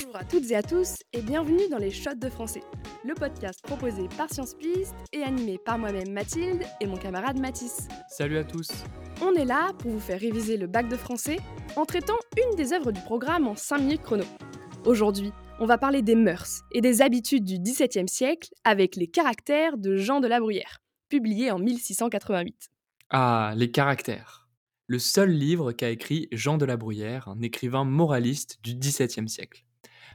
Bonjour à toutes et à tous et bienvenue dans les Shots de français, le podcast proposé par Science Piste et animé par moi-même Mathilde et mon camarade Mathis. Salut à tous. On est là pour vous faire réviser le bac de français en traitant une des œuvres du programme en 5 minutes chrono. Aujourd'hui, on va parler des mœurs et des habitudes du XVIIe siècle avec les caractères de Jean de la Bruyère, publié en 1688. Ah, les caractères le seul livre qu'a écrit Jean de la Bruyère, un écrivain moraliste du XVIIe siècle.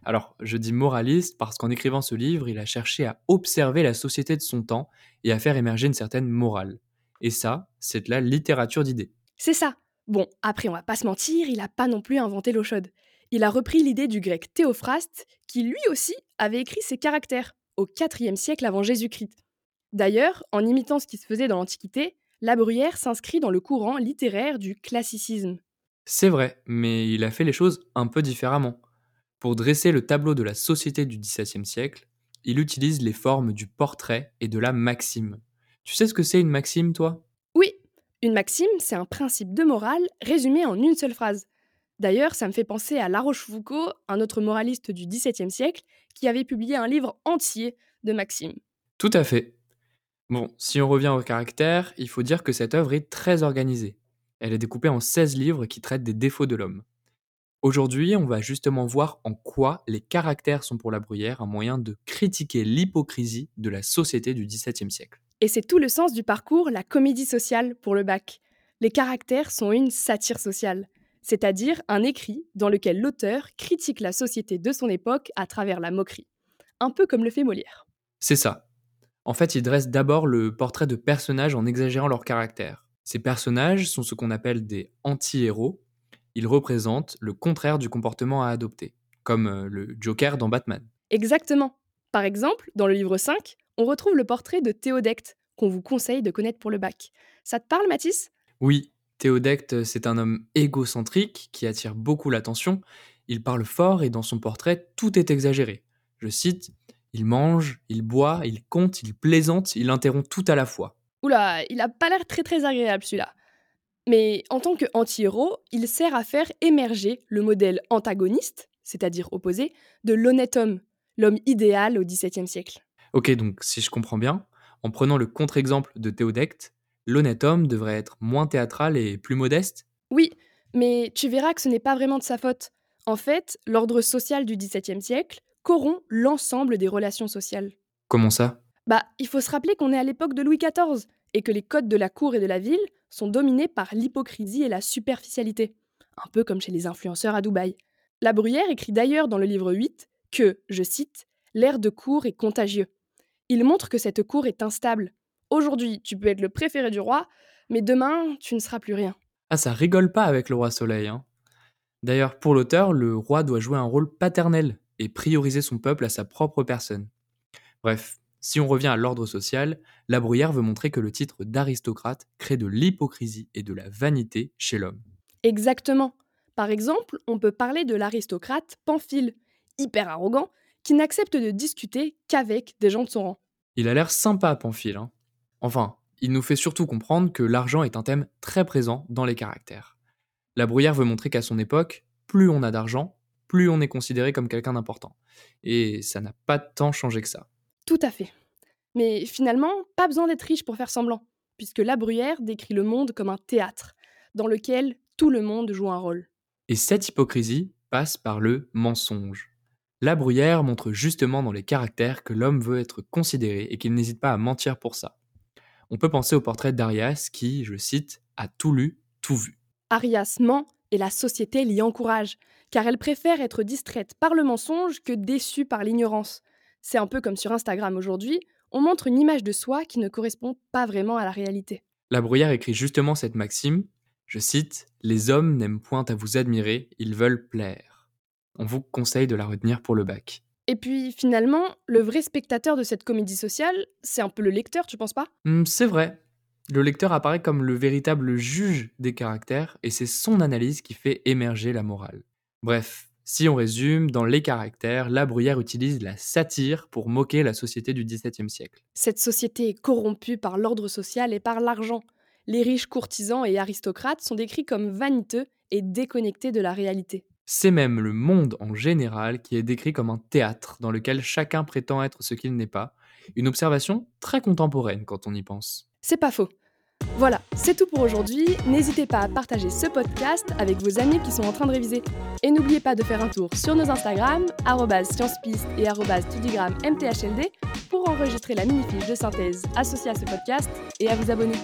Alors, je dis moraliste parce qu'en écrivant ce livre, il a cherché à observer la société de son temps et à faire émerger une certaine morale. Et ça, c'est de la littérature d'idées. C'est ça. Bon, après, on va pas se mentir, il a pas non plus inventé l'eau chaude. Il a repris l'idée du grec Théophraste, qui lui aussi avait écrit ses caractères, au IVe siècle avant Jésus-Christ. D'ailleurs, en imitant ce qui se faisait dans l'Antiquité, la Bruyère s'inscrit dans le courant littéraire du classicisme. C'est vrai, mais il a fait les choses un peu différemment. Pour dresser le tableau de la société du XVIIe siècle, il utilise les formes du portrait et de la maxime. Tu sais ce que c'est une maxime, toi? Oui, une maxime, c'est un principe de morale résumé en une seule phrase. D'ailleurs, ça me fait penser à La Rochefoucauld, un autre moraliste du XVIIe siècle, qui avait publié un livre entier de maximes. Tout à fait. Bon, si on revient au caractère, il faut dire que cette œuvre est très organisée. Elle est découpée en 16 livres qui traitent des défauts de l'homme. Aujourd'hui, on va justement voir en quoi les caractères sont pour la Bruyère un moyen de critiquer l'hypocrisie de la société du XVIIe siècle. Et c'est tout le sens du parcours La comédie sociale pour le bac. Les caractères sont une satire sociale, c'est-à-dire un écrit dans lequel l'auteur critique la société de son époque à travers la moquerie. Un peu comme le fait Molière. C'est ça. En fait, il dresse d'abord le portrait de personnages en exagérant leur caractère. Ces personnages sont ce qu'on appelle des anti-héros. Ils représentent le contraire du comportement à adopter, comme euh, le Joker dans Batman. Exactement. Par exemple, dans le livre 5, on retrouve le portrait de Théodecte, qu'on vous conseille de connaître pour le bac. Ça te parle, Mathis? Oui, Théodecte, c'est un homme égocentrique qui attire beaucoup l'attention. Il parle fort et dans son portrait, tout est exagéré. Je cite il mange, il boit, il compte, il plaisante, il interrompt tout à la fois. Oula, il a pas l'air très très agréable celui-là. Mais en tant que anti-héros, il sert à faire émerger le modèle antagoniste, c'est-à-dire opposé, de l'honnête homme, l'homme idéal au XVIIe siècle. Ok, donc si je comprends bien, en prenant le contre-exemple de Théodecte, l'honnête homme devrait être moins théâtral et plus modeste? Oui, mais tu verras que ce n'est pas vraiment de sa faute. En fait, l'ordre social du XVIIe siècle corrompt l'ensemble des relations sociales. Comment ça? Bah, il faut se rappeler qu'on est à l'époque de Louis XIV et que les codes de la cour et de la ville sont dominés par l'hypocrisie et la superficialité, un peu comme chez les influenceurs à Dubaï. La Bruyère écrit d'ailleurs dans le livre 8 que, je cite, l'air de cour est contagieux. Il montre que cette cour est instable. Aujourd'hui, tu peux être le préféré du roi, mais demain, tu ne seras plus rien. Ah, ça rigole pas avec le roi Soleil. Hein. D'ailleurs, pour l'auteur, le roi doit jouer un rôle paternel et prioriser son peuple à sa propre personne. Bref, si on revient à l'ordre social, La Bruyère veut montrer que le titre d'aristocrate crée de l'hypocrisie et de la vanité chez l'homme. Exactement. Par exemple, on peut parler de l'aristocrate Pamphile, hyper arrogant, qui n'accepte de discuter qu'avec des gens de son rang. Il a l'air sympa, Pamphile. Hein. enfin, il nous fait surtout comprendre que l'argent est un thème très présent dans les caractères. La Bruyère veut montrer qu'à son époque, plus on a d'argent, plus on est considéré comme quelqu'un d'important. Et ça n'a pas tant changé que ça. Tout à fait. Mais finalement, pas besoin d'être riche pour faire semblant, puisque La Bruyère décrit le monde comme un théâtre, dans lequel tout le monde joue un rôle. Et cette hypocrisie passe par le mensonge. La Bruyère montre justement dans les caractères que l'homme veut être considéré et qu'il n'hésite pas à mentir pour ça. On peut penser au portrait d'Arias qui, je cite, a tout lu, tout vu. Arias ment et la société l'y encourage, car elle préfère être distraite par le mensonge que déçue par l'ignorance. C'est un peu comme sur Instagram aujourd'hui, on montre une image de soi qui ne correspond pas vraiment à la réalité. La Bruyère écrit justement cette maxime, je cite, Les hommes n'aiment point à vous admirer, ils veulent plaire. On vous conseille de la retenir pour le bac. Et puis finalement, le vrai spectateur de cette comédie sociale, c'est un peu le lecteur, tu penses pas? Hmm, C'est vrai. Le lecteur apparaît comme le véritable juge des caractères et c'est son analyse qui fait émerger la morale. Bref, si on résume, dans les caractères, La Bruyère utilise la satire pour moquer la société du XVIIe siècle. Cette société est corrompue par l'ordre social et par l'argent. Les riches courtisans et aristocrates sont décrits comme vaniteux et déconnectés de la réalité. C'est même le monde en général qui est décrit comme un théâtre dans lequel chacun prétend être ce qu'il n'est pas. Une observation très contemporaine quand on y pense. C'est pas faux. Voilà, c'est tout pour aujourd'hui. N'hésitez pas à partager ce podcast avec vos amis qui sont en train de réviser. Et n'oubliez pas de faire un tour sur nos Instagram, sciencepiste et mthld, pour enregistrer la mini-fiche de synthèse associée à ce podcast et à vous abonner.